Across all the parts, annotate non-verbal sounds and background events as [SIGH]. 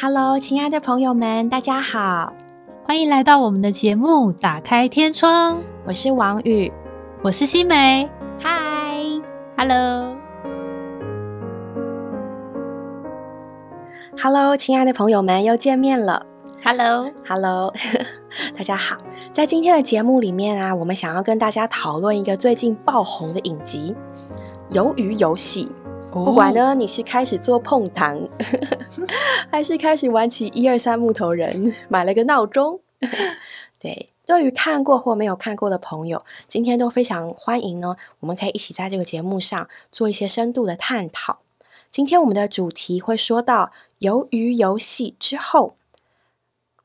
Hello，亲爱的朋友们，大家好，欢迎来到我们的节目《打开天窗》。我是王宇，我是新梅。嗨，Hello，Hello，亲爱的朋友们，又见面了。Hello，Hello，[LAUGHS] 大家好。在今天的节目里面啊，我们想要跟大家讨论一个最近爆红的影集《鱿鱼游戏》。不管呢，你是开始做碰糖，[LAUGHS] 还是开始玩起一二三木头人，[LAUGHS] 买了个闹钟，[LAUGHS] 对，对于看过或没有看过的朋友，今天都非常欢迎呢。我们可以一起在这个节目上做一些深度的探讨。今天我们的主题会说到鱿鱼游戏之后。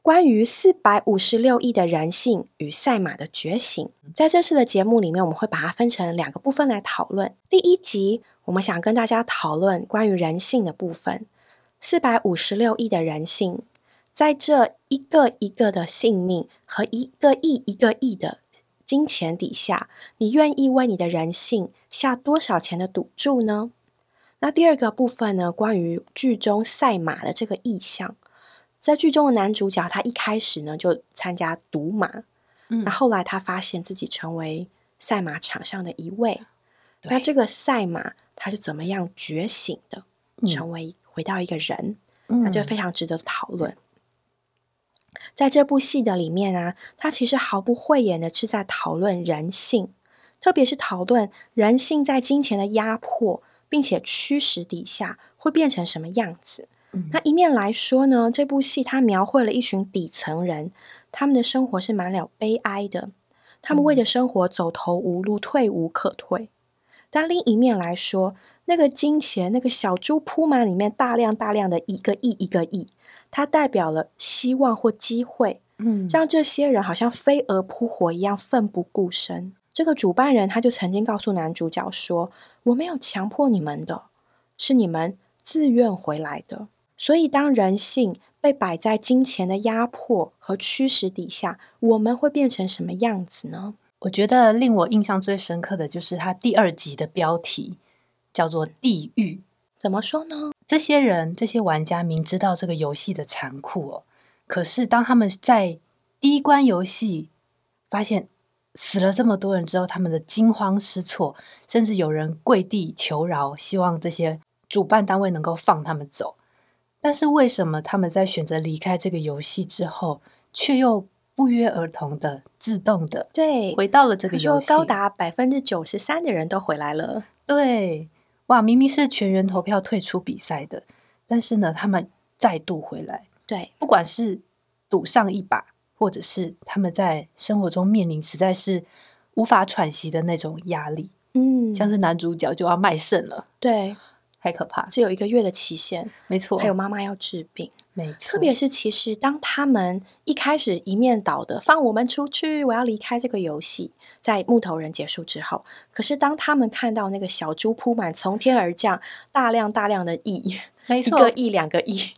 关于四百五十六亿的人性与赛马的觉醒，在这次的节目里面，我们会把它分成两个部分来讨论。第一集，我们想跟大家讨论关于人性的部分。四百五十六亿的人性，在这一个一个的性命和一个亿一个亿的金钱底下，你愿意为你的人性下多少钱的赌注呢？那第二个部分呢？关于剧中赛马的这个意象。在剧中的男主角，他一开始呢就参加赌马，嗯，那后来他发现自己成为赛马场上的一位，那这个赛马他是怎么样觉醒的，成为回到一个人，那就非常值得讨论。在这部戏的里面啊，他其实毫不讳言的是在讨论人性，特别是讨论人性在金钱的压迫并且驱使底下会变成什么样子。那一面来说呢，这部戏它描绘了一群底层人，他们的生活是满了悲哀的，他们为着生活走投无路，退无可退。但另一面来说，那个金钱，那个小猪铺满里面大量大量的一个亿一个亿，它代表了希望或机会，嗯，让这些人好像飞蛾扑火一样奋不顾身。这个主办人他就曾经告诉男主角说：“我没有强迫你们的，是你们自愿回来的。”所以，当人性被摆在金钱的压迫和驱使底下，我们会变成什么样子呢？我觉得令我印象最深刻的就是他第二集的标题叫做“地狱”。怎么说呢？这些人、这些玩家明知道这个游戏的残酷哦，可是当他们在第一关游戏发现死了这么多人之后，他们的惊慌失措，甚至有人跪地求饶，希望这些主办单位能够放他们走。但是为什么他们在选择离开这个游戏之后，却又不约而同的自动的对回到了这个游戏？高达百分之九十三的人都回来了。对，哇，明明是全员投票退出比赛的，但是呢，他们再度回来。对，不管是赌上一把，或者是他们在生活中面临实在是无法喘息的那种压力，嗯，像是男主角就要卖肾了。对。太可怕，只有一个月的期限，没错。还有妈妈要治病，没错。特别是其实当他们一开始一面倒的放我们出去，我要离开这个游戏，在木头人结束之后，可是当他们看到那个小猪铺满从天而降大量大量的亿，没错，一个亿两个亿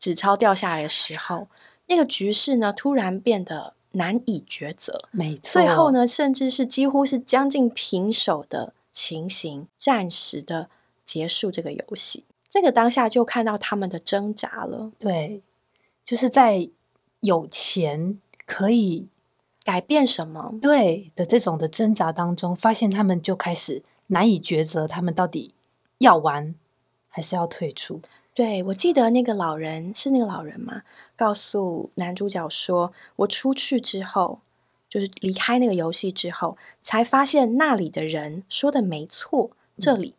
纸钞掉下来的时候，那个局势呢突然变得难以抉择，没错。最后呢，甚至是几乎是将近平手的情形，暂时的。结束这个游戏，这个当下就看到他们的挣扎了。对，就是在有钱可以改变什么对的这种的挣扎当中，发现他们就开始难以抉择，他们到底要玩还是要退出？对我记得那个老人是那个老人嘛？告诉男主角说：“我出去之后，就是离开那个游戏之后，才发现那里的人说的没错，这里。”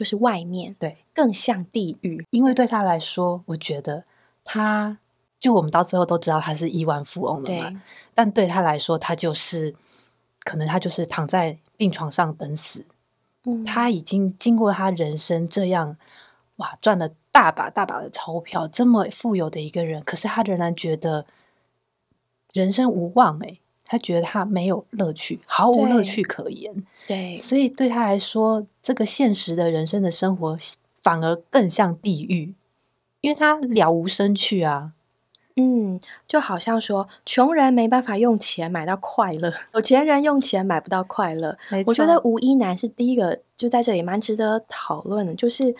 就是外面对更像地狱，因为对他来说，我觉得他就我们到最后都知道他是亿万富翁了嘛。但对他来说，他就是可能他就是躺在病床上等死。嗯，他已经经过他人生这样哇赚了大把大把的钞票，这么富有的一个人，可是他仍然觉得人生无望哎。他觉得他没有乐趣，毫无乐趣可言。对，所以对他来说，这个现实的人生的生活反而更像地狱，因为他了无生趣啊。嗯，就好像说，穷人没办法用钱买到快乐，有钱人用钱买不到快乐。我觉得吴一男是第一个，就在这里蛮值得讨论的，就是。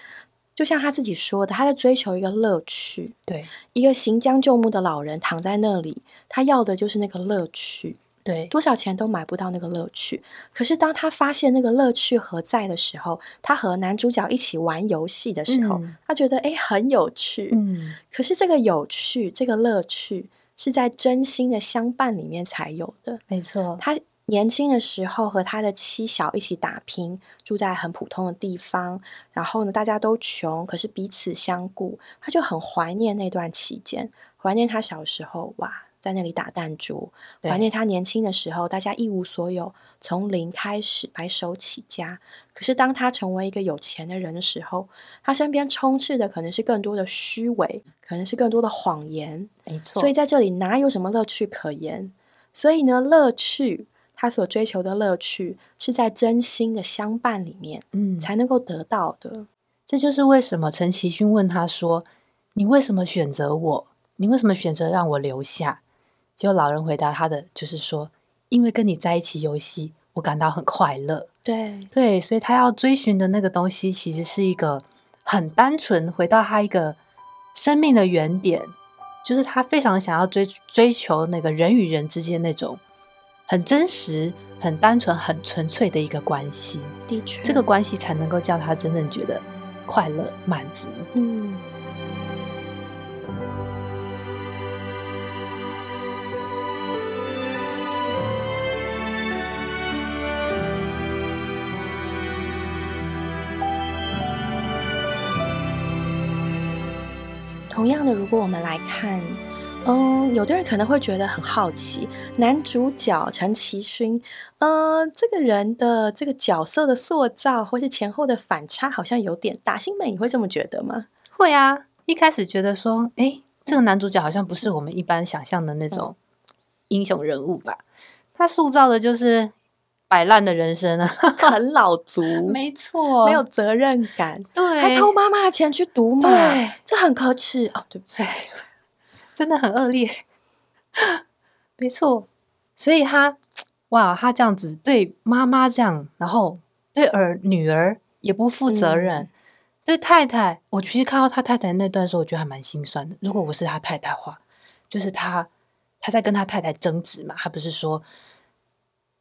就像他自己说的，他在追求一个乐趣。对，一个行将就木的老人躺在那里，他要的就是那个乐趣。对，多少钱都买不到那个乐趣。可是当他发现那个乐趣何在的时候，他和男主角一起玩游戏的时候，他觉得哎很有趣。嗯，可是这个有趣，这个乐趣是在真心的相伴里面才有的。没错，他。年轻的时候和他的妻小一起打拼，住在很普通的地方。然后呢，大家都穷，可是彼此相顾。他就很怀念那段期间，怀念他小时候哇，在那里打弹珠，怀念他年轻的时候，大家一无所有，从零开始白手起家。可是当他成为一个有钱的人的时候，他身边充斥的可能是更多的虚伪，可能是更多的谎言。没错，所以在这里哪有什么乐趣可言？所以呢，乐趣。他所追求的乐趣是在真心的相伴里面，嗯，才能够得到的。这就是为什么陈其勋问他说：“你为什么选择我？你为什么选择让我留下？”结果老人回答他的就是说：“因为跟你在一起游戏，我感到很快乐。”对对，所以他要追寻的那个东西，其实是一个很单纯，回到他一个生命的原点，就是他非常想要追追求那个人与人之间那种。很真实、很单纯、很纯粹的一个关系，的确，这个关系才能够叫他真正觉得快乐、满足。嗯。同样的，如果我们来看。嗯，有的人可能会觉得很好奇，男主角陈其勋，嗯，这个人的这个角色的塑造，或是前后的反差，好像有点大。新美，你会这么觉得吗？会啊，一开始觉得说，哎，这个男主角好像不是我们一般想象的那种英雄人物吧？他塑造的就是摆烂的人生啊，[LAUGHS] 很老足，[LAUGHS] 没错，没有责任感，对，还偷妈妈的钱去赌马，这很可耻哦。对不起。[LAUGHS] 真的很恶劣，[LAUGHS] 没错。所以他哇，他这样子对妈妈这样，然后对儿女儿也不负责任，对太太，我其实看到他太太那段时候，我觉得还蛮心酸的。如果我是他太太话，就是他他在跟他太太争执嘛，他不是说，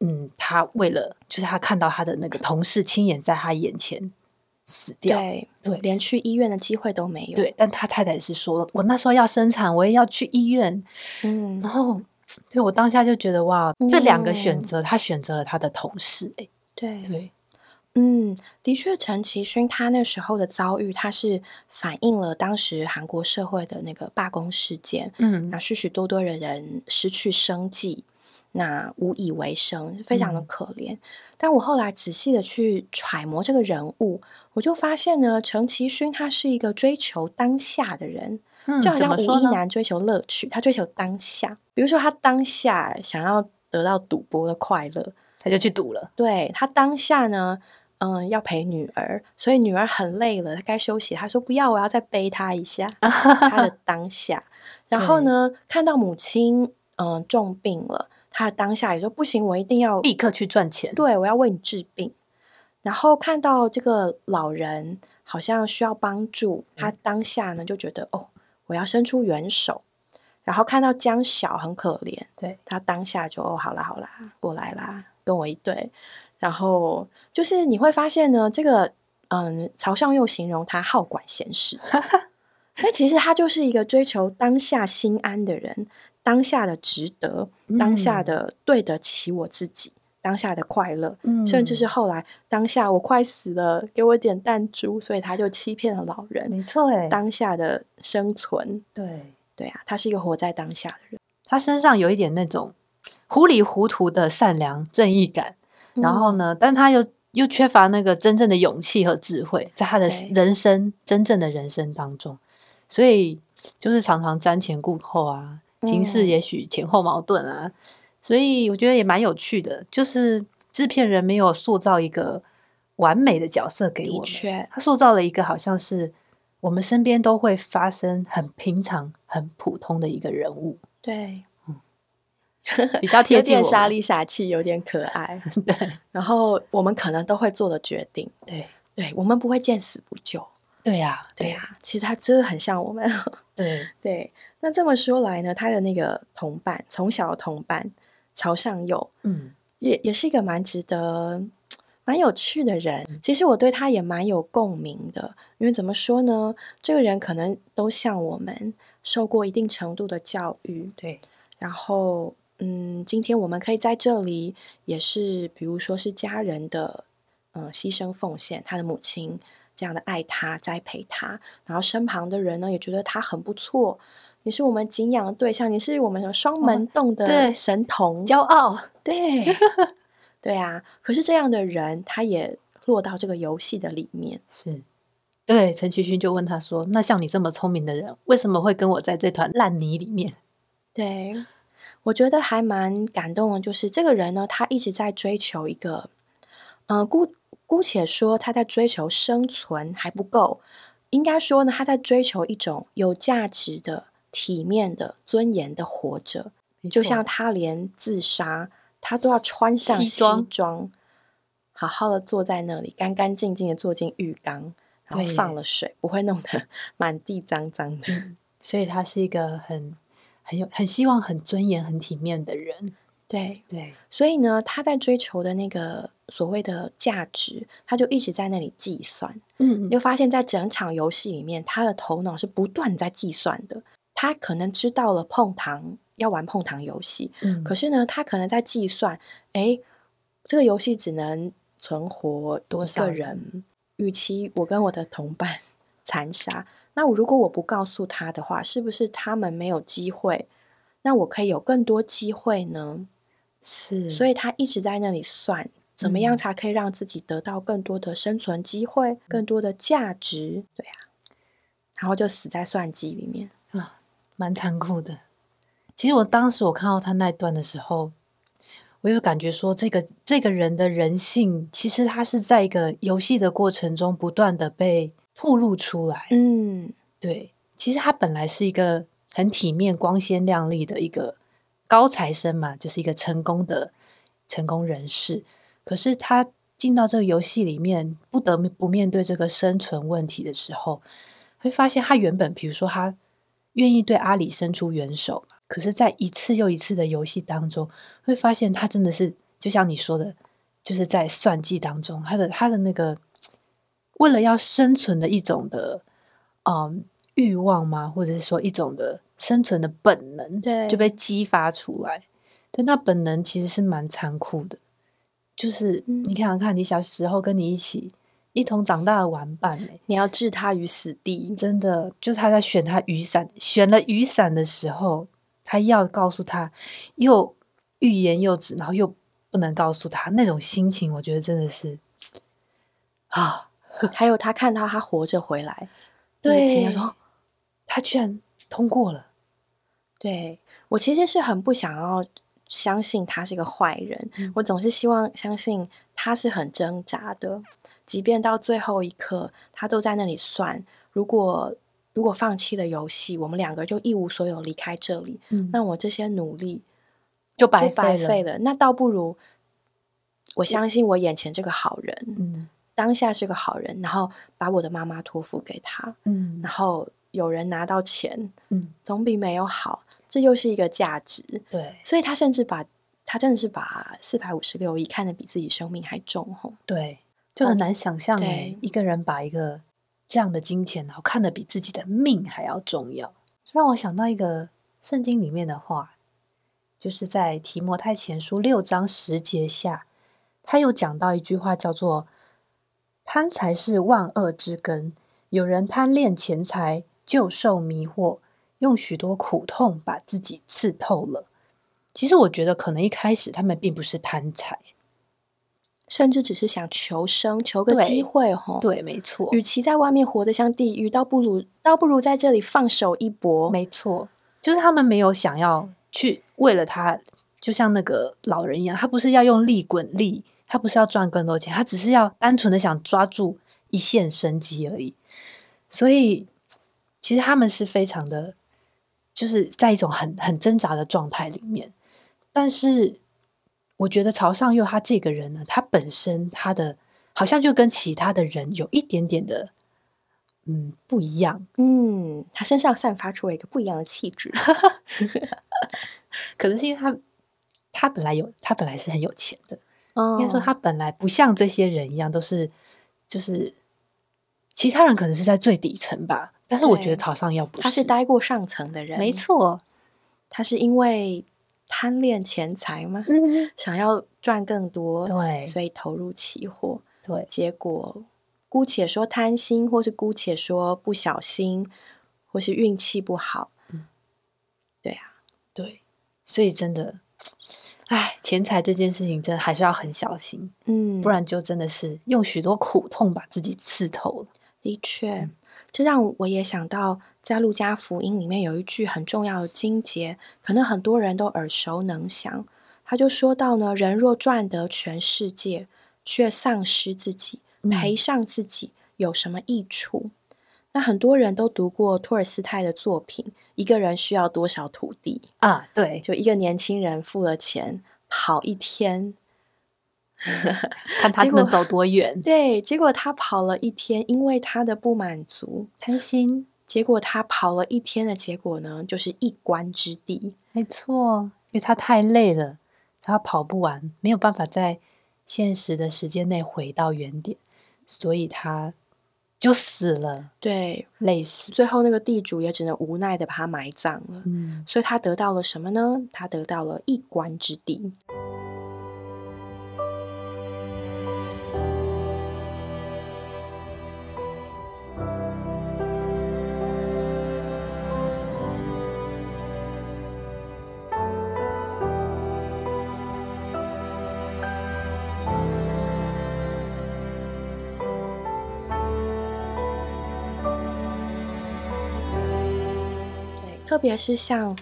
嗯，他为了就是他看到他的那个同事亲眼在他眼前。死掉，对，连去医院的机会都没有。对，但他太太是说，我那时候要生产，我也要去医院。嗯，然后，对我当下就觉得，哇，这两个选择，他选择了他的同事。哎，对对，嗯，的确，陈其勋他那时候的遭遇，他是反映了当时韩国社会的那个罢工事件。嗯，那许许多多的人失去生计。那无以为生，非常的可怜。但我后来仔细的去揣摩这个人物，我就发现呢，陈其勋他是一个追求当下的人，就好像吴一男追求乐趣，他追求当下。比如说，他当下想要得到赌博的快乐，他就去赌了。对他当下呢，嗯，要陪女儿，所以女儿很累了，他该休息。他说不要，我要再背她一下。[LAUGHS] 他的当下，然后呢，看到母亲嗯重病了。他当下也说不行，我一定要立刻去赚钱。对，我要为你治病。然后看到这个老人好像需要帮助，他当下呢就觉得哦，我要伸出援手。然后看到江小很可怜，对他当下就哦，好啦好啦，过来啦，跟我一对。然后就是你会发现呢，这个嗯，曹尚又形容他好管闲事，[LAUGHS] 那其实他就是一个追求当下心安的人。当下的值得，当下的对得起我自己，当下的快乐，甚至是后来当下我快死了，给我点弹珠，所以他就欺骗了老人。没错，哎，当下的生存，对对啊，他是一个活在当下的人。他身上有一点那种糊里糊涂的善良正义感，然后呢，但他又又缺乏那个真正的勇气和智慧，在他的人生真正的人生当中，所以就是常常瞻前顾后啊。形势也许前后矛盾啊，所以我觉得也蛮有趣的。就是制片人没有塑造一个完美的角色给我们，他塑造了一个好像是我们身边都会发生很平常、很普通的一个人物。对，嗯，比较 [LAUGHS] 贴近，有点傻里傻气，有点可爱。[LAUGHS] 对，然后我们可能都会做的决定，对，对我们不会见死不救。对呀，对呀，其实他真的很像我们。[LAUGHS] 对对，那这么说来呢，他的那个同伴，从小的同伴曹尚佑，嗯，也也是一个蛮值得、蛮有趣的人。其实我对他也蛮有共鸣的，因为怎么说呢，这个人可能都像我们受过一定程度的教育，对，然后。嗯，今天我们可以在这里，也是比如说是家人的，嗯，牺牲奉献，他的母亲这样的爱他、栽培他，然后身旁的人呢也觉得他很不错，你是我们敬仰的对象，你是我们双门洞的神童，骄傲，对，[LAUGHS] 对啊。可是这样的人，他也落到这个游戏的里面，是对。陈其勋就问他说：“那像你这么聪明的人，为什么会跟我在这团烂泥里面？”对。我觉得还蛮感动的，就是这个人呢，他一直在追求一个，嗯，姑姑且说他在追求生存还不够，应该说呢，他在追求一种有价值的、体面的、尊严的活着。就像他连自杀，他都要穿上西装，好好的坐在那里，干干净净的坐进浴缸，然后放了水，不会弄得 [LAUGHS] 满地脏脏的。所以他是一个很。很有很希望很尊严很体面的人，对对，所以呢，他在追求的那个所谓的价值，他就一直在那里计算。嗯，你就发现，在整场游戏里面，他的头脑是不断在计算的。他可能知道了碰糖要玩碰糖游戏，嗯，可是呢，他可能在计算，哎，这个游戏只能存活多少人？与其我跟我的同伴 [LAUGHS] 残杀。那我如果我不告诉他的话，是不是他们没有机会？那我可以有更多机会呢？是，所以他一直在那里算，怎么样才可以让自己得到更多的生存机会，更多的价值？对啊，然后就死在算计里面啊，蛮残酷的。其实我当时我看到他那段的时候，我有感觉说，这个这个人的人性，其实他是在一个游戏的过程中不断的被。透露出来，嗯，对，其实他本来是一个很体面、光鲜亮丽的一个高材生嘛，就是一个成功的成功人士。可是他进到这个游戏里面，不得不面对这个生存问题的时候，会发现他原本，比如说他愿意对阿里伸出援手，可是在一次又一次的游戏当中，会发现他真的是就像你说的，就是在算计当中，他的他的那个。为了要生存的一种的，嗯，欲望吗？或者是说一种的生存的本能，对，就被激发出来。对，那本能其实是蛮残酷的。就是你想想看，你小时候跟你一起一同长大的玩伴，你要置他于死地，真的，就是他在选他雨伞，选了雨伞的时候，他要告诉他，又欲言又止，然后又不能告诉他那种心情，我觉得真的是啊。[LAUGHS] 还有他看到他活着回来，对，他说他居然通过了。对我其实是很不想要相信他是个坏人，我总是希望相信他是很挣扎的，即便到最后一刻，他都在那里算，如果如果放弃了游戏，我们两个就一无所有离开这里，那我这些努力就白费了。那倒不如我相信我眼前这个好人，嗯。当下是个好人，然后把我的妈妈托付给他，嗯，然后有人拿到钱，嗯，总比没有好，这又是一个价值，对，所以他甚至把他真的是把四百五十六亿看得比自己生命还重，吼，对，就很难想象哎，一个人把一个这样的金钱，然后看得比自己的命还要重要，让我想到一个圣经里面的话，就是在提摩太前书六章十节下，他又讲到一句话，叫做。贪财是万恶之根，有人贪恋钱财，就受迷惑，用许多苦痛把自己刺透了。其实我觉得，可能一开始他们并不是贪财，甚至只是想求生，求个机会。吼，对，没错。与其在外面活得像地狱，倒不如倒不如在这里放手一搏。没错，就是他们没有想要去为了他，就像那个老人一样，他不是要用力滚力。他不是要赚更多钱，他只是要单纯的想抓住一线生机而已。所以，其实他们是非常的，就是在一种很很挣扎的状态里面。但是，我觉得曹尚佑他这个人呢，他本身他的好像就跟其他的人有一点点的，嗯不一样。嗯，他身上散发出了一个不一样的气质。[LAUGHS] 可能是因为他他本来有他本来是很有钱的，应应该说他本来不像这些人一样都是就是其他人可能是在最底层吧，但是我觉得曹尚耀不他是待过上层的人，没错，他是因为贪恋钱财吗？嗯，想要赚更多，对所以投入期货，对，结果姑且说贪心，或是姑且说不小心，或是运气不好，嗯对啊，对，所以真的，哎，钱财这件事情真的还是要很小心，嗯，不然就真的是用许多苦痛把自己刺透了。的确，这让我也想到，在路加福音里面有一句很重要的经节，可能很多人都耳熟能详。他就说到呢，人若赚得全世界，却丧失自己，嗯赔上自己，有什么益处？那很多人都读过托尔斯泰的作品，《一个人需要多少土地》，啊，对，就一个年轻人付了钱跑一天，[LAUGHS] 看他能走多远，对，结果他跑了一天，因为他的不满足，贪心，结果他跑了一天的结果呢，就是一关之地。没错，因为他太累了，他跑不完，没有办法在现实的时间内回到原点，所以他就死了，对，累死。最后那个地主也只能无奈的把他埋葬了。嗯，所以他得到了什么呢？他得到了一关之地。特别是像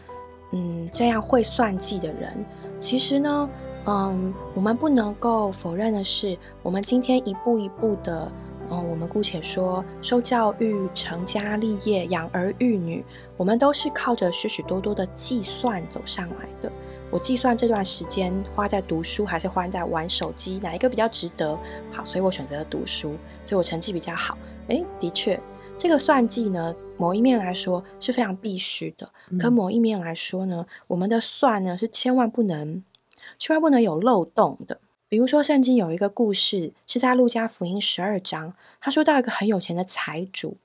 嗯这样会算计的人，其实呢，嗯，我们不能够否认的是，我们今天一步一步的，嗯，我们姑且说受教育、成家立业、养儿育女，我们都是靠着许许多多的计算走上来的。我计算这段时间花在读书还是花在玩手机，哪一个比较值得？好，所以我选择了读书，所以我成绩比较好。诶，的确，这个算计呢，某一面来说是非常必须的，可嗯某一面来说呢，我们的算呢是千万不能，千万不能有漏洞的。比如说，圣经有一个故事是在路加福音十二章，他说到一个很有钱的财主，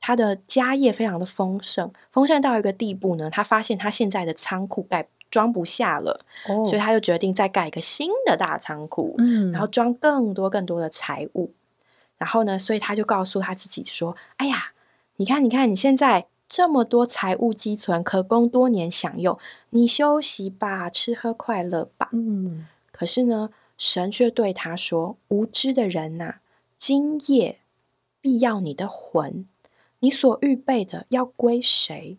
他的家业非常的丰盛，丰盛到一个地步呢，他发现他现在的仓库盖装不下了，哦所以他就决定再盖一个新的大仓库，嗯，然后装更多更多的财物。然后呢，所以他就告诉他自己说：“哎呀，你看，你看，你现在这么多财物积存，可供多年享用，你休息吧，吃喝快乐吧。嗯，”可是呢，神却对他说：“无知的人呐、今夜必要你的魂，你所预备的要归谁？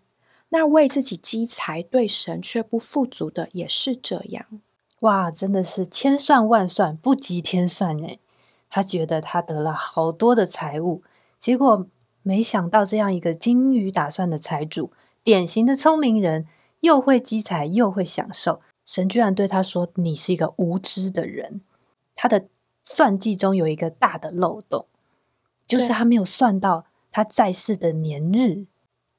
那为自己积财，对神却不富足的，也是这样。”哇，真的是千算万算不及天算哎！他觉得他得了好多的财物，结果没想到这样一个精于打算的财主，典型的聪明人，又会积财又会享受，神居然对他说：“你是一个无知的人。”他的算计中有一个大的漏洞，就是他没有算到他在世的年日。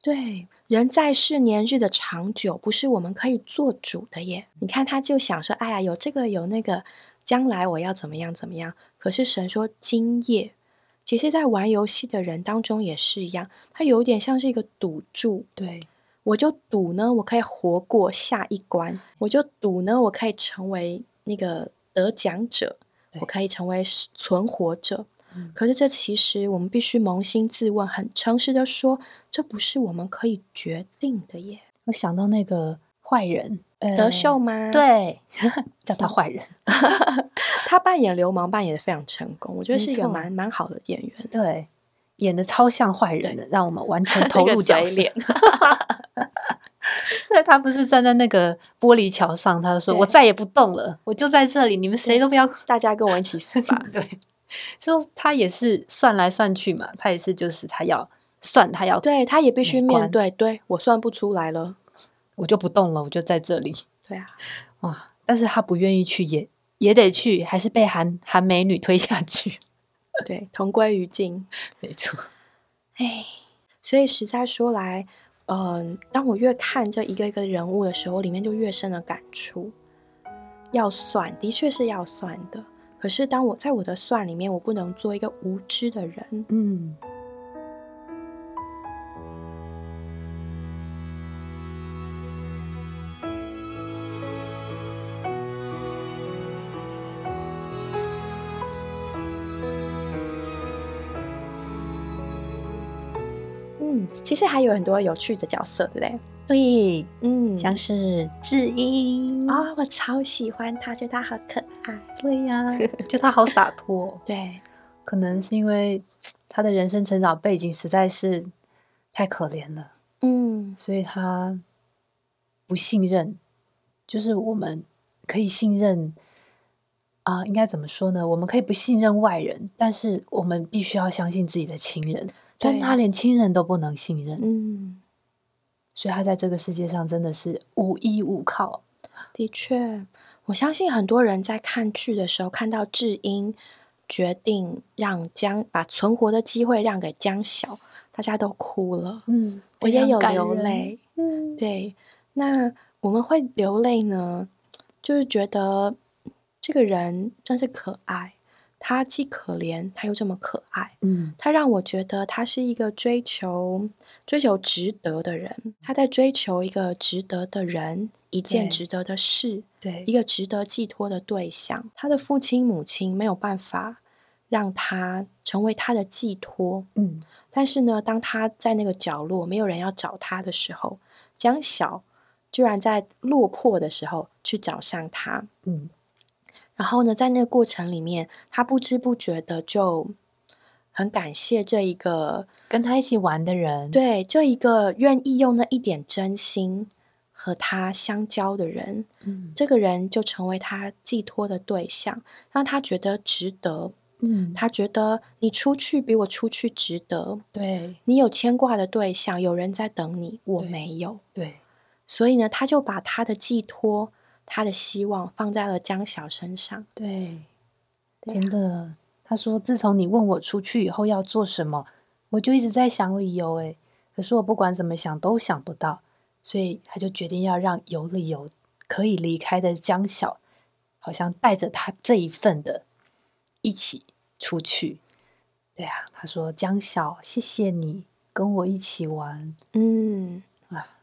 对，人在世年日的长久，不是我们可以做主的耶。你看，他就想说，哎呀，有这个有那个，将来我要怎么样怎么样。可是神说，今夜，其实，在玩游戏的人当中也是一样，他有点像是一个赌注。对，我就赌呢，我可以活过下一关；我就赌呢，我可以成为那个得奖者，我可以成为存活者。嗯可是这其实我们必须扪心自问，很诚实的说，这不是我们可以决定的耶。我想到那个坏人，呃德秀吗？，对，[LAUGHS] 叫他坏人。[LAUGHS] 他扮演流氓扮演的非常成功，我觉得是一个蛮蛮好的演员。对，演的超像坏人的，让我们完全投 [LAUGHS] 入角色。所以他不是站在那个玻璃桥上，他就说：“我再也不动了，我就在这里，你们谁都不要。大家跟我一起死吧。对，就他也是算来算去嘛，他也是就是他要算，他要对，他也必须面对，对我算不出来了。我就不动了，我就在这里对啊，哇！但是他不愿意去，也也得去，还是被韩韩美女推下去。对，同归于尽。没错，哎，所以实在说来，嗯，当我越看这一个一个人物的时候，里面就越深的感触。要算，的确是要算的。可是当我在我的算里面，我不能做一个无知的人。嗯。其实还有很多有趣的角色，对不对？对，嗯，像是智英啊，我超喜欢他，觉得他好可爱。对呀，[LAUGHS] 就他好洒脱。[LAUGHS] 对，可能是因为他的人生成长背景实在是太可怜了，嗯，所以他不信任。就是我们可以信任啊，应该怎么说呢？我们可以不信任外人，但是我们必须要相信自己的亲人。但他连亲人都不能信任，嗯，所以他在这个世界上真的是无依无靠。的确，我相信很多人在看剧的时候，看到智英决定让江把存活的机会让给江晓，大家都哭了。嗯，我也有流泪。嗯，对。那我们会流泪呢，就是觉得这个人真是可爱。他既可怜，他又这么可爱。嗯，他让我觉得他是一个追求、追求值得的人。他在追求一个值得的人，一件值得的事，对，一个值得寄托的对象。他的父亲、母亲没有办法让他成为他的寄托。嗯，但是呢，当他在那个角落没有人要找他的时候，江晓居然在落魄的时候去找上他。嗯。然后呢，在那个过程里面，他不知不觉的就很感谢这一个跟他一起玩的人，对，这一个愿意用那一点真心和他相交的人，嗯，这个人就成为他寄托的对象，让他觉得值得，嗯，他觉得你出去比我出去值得，对你有牵挂的对象，有人在等你，我没有，对，所以呢，他就把他的寄托。他的希望放在了江晓身上。对，真的。他说：“自从你问我出去以后要做什么，我就一直在想理由。哎，可是我不管怎么想都想不到，所以他就决定要让有理由可以离开的江晓，好像带着他这一份的一起出去。对啊，他说：江晓，谢谢你跟我一起玩。嗯。”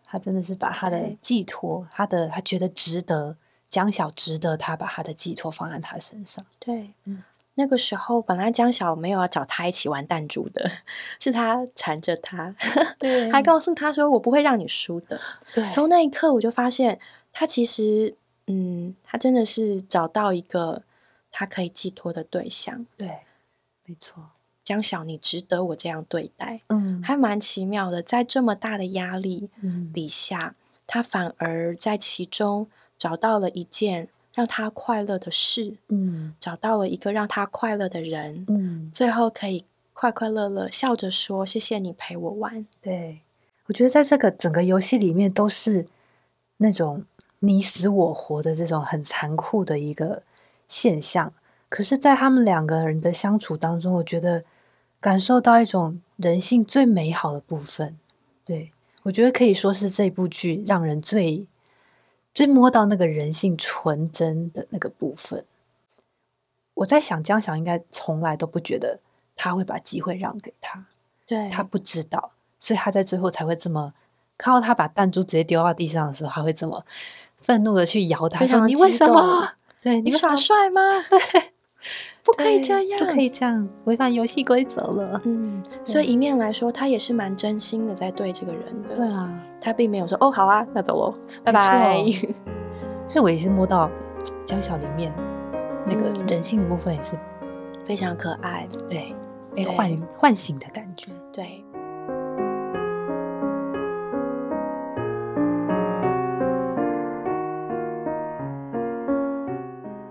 他真的是把他的寄托，他的他觉得值得江晓值得他把他的寄托放在他身上。对，嗯，那个时候本来江晓没有要找他一起玩弹珠的，[LAUGHS] 是他缠着他，对，还告诉他说我不会让你输的。对，从那一刻我就发现他其实，嗯，他真的是找到一个他可以寄托的对象。对，没错。江晓，你值得我这样对待，嗯，还蛮奇妙的。在这么大的压力底下，他反而在其中找到了一件让他快乐的事，嗯，找到了一个让他快乐的人，嗯，最后可以快快乐乐笑着说：“谢谢你陪我玩。”对，我觉得在这个整个游戏里面，都是那种你死我活的这种很残酷的一个现象。可是，在他们两个人的相处当中，我觉得。感受到一种人性最美好的部分，对我觉得可以说是这部剧让人最最摸到那个人性纯真的那个部分。我在想，江晓应该从来都不觉得他会把机会让给他，对他不知道，所以他在最后才会这么看到他把弹珠直接丢到地上的时候，还会这么愤怒的去摇他，说：“你为什么？对你耍帅吗？” [LAUGHS] 对。不可以这样，不可以这样，违反游戏规则了。嗯，所以一面来说，他也是蛮真心的在对这个人的。对啊，他并没有说哦，好啊，那走喽，拜拜。[LAUGHS] 所以我也是摸到江小里面那个人性的部分，也是非常可爱，对，被唤唤醒的感觉，对。